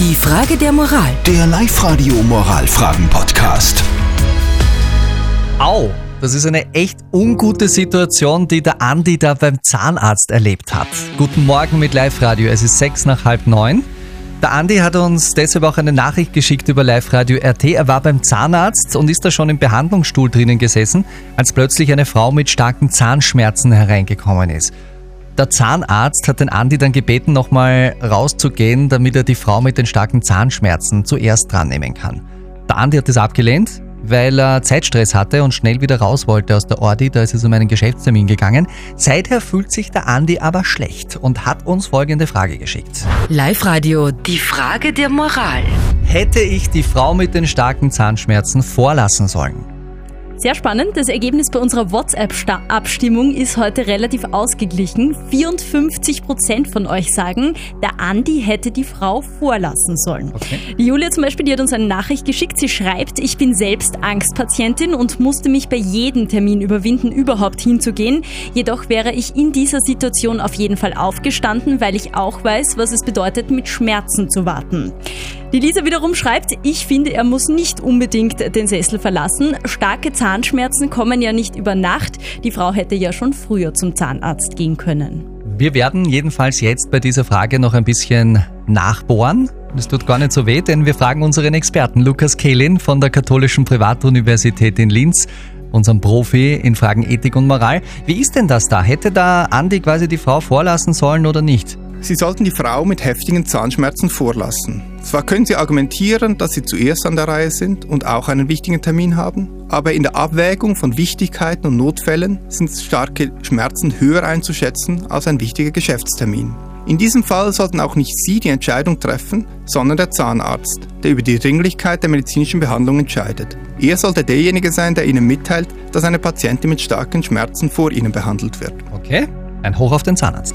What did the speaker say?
Die Frage der Moral. Der Live-Radio Moralfragen-Podcast. Au, das ist eine echt ungute Situation, die der Andi da beim Zahnarzt erlebt hat. Guten Morgen mit Live-Radio, es ist sechs nach halb neun. Der Andi hat uns deshalb auch eine Nachricht geschickt über Live-Radio RT. Er war beim Zahnarzt und ist da schon im Behandlungsstuhl drinnen gesessen, als plötzlich eine Frau mit starken Zahnschmerzen hereingekommen ist. Der Zahnarzt hat den Andi dann gebeten, nochmal rauszugehen, damit er die Frau mit den starken Zahnschmerzen zuerst dran nehmen kann. Der Andi hat das abgelehnt, weil er Zeitstress hatte und schnell wieder raus wollte aus der Ordi. Da ist es um einen Geschäftstermin gegangen. Seither fühlt sich der Andi aber schlecht und hat uns folgende Frage geschickt. Live-Radio. Die Frage der Moral. Hätte ich die Frau mit den starken Zahnschmerzen vorlassen sollen? Sehr spannend. Das Ergebnis bei unserer WhatsApp-Abstimmung ist heute relativ ausgeglichen. 54 Prozent von euch sagen, der Andi hätte die Frau vorlassen sollen. Okay. Die Julia zum Beispiel, die hat uns eine Nachricht geschickt. Sie schreibt, ich bin selbst Angstpatientin und musste mich bei jedem Termin überwinden, überhaupt hinzugehen. Jedoch wäre ich in dieser Situation auf jeden Fall aufgestanden, weil ich auch weiß, was es bedeutet, mit Schmerzen zu warten. Die Lisa wiederum schreibt, ich finde, er muss nicht unbedingt den Sessel verlassen. Starke Zahnschmerzen kommen ja nicht über Nacht. Die Frau hätte ja schon früher zum Zahnarzt gehen können. Wir werden jedenfalls jetzt bei dieser Frage noch ein bisschen nachbohren. Das tut gar nicht so weh, denn wir fragen unseren Experten Lukas Kehlin von der Katholischen Privatuniversität in Linz, unserem Profi in Fragen Ethik und Moral. Wie ist denn das da? Hätte da Andi quasi die Frau vorlassen sollen oder nicht? Sie sollten die Frau mit heftigen Zahnschmerzen vorlassen. Zwar können Sie argumentieren, dass Sie zuerst an der Reihe sind und auch einen wichtigen Termin haben, aber in der Abwägung von Wichtigkeiten und Notfällen sind starke Schmerzen höher einzuschätzen als ein wichtiger Geschäftstermin. In diesem Fall sollten auch nicht Sie die Entscheidung treffen, sondern der Zahnarzt, der über die Dringlichkeit der medizinischen Behandlung entscheidet. Er sollte derjenige sein, der Ihnen mitteilt, dass eine Patientin mit starken Schmerzen vor Ihnen behandelt wird. Okay, ein Hoch auf den Zahnarzt.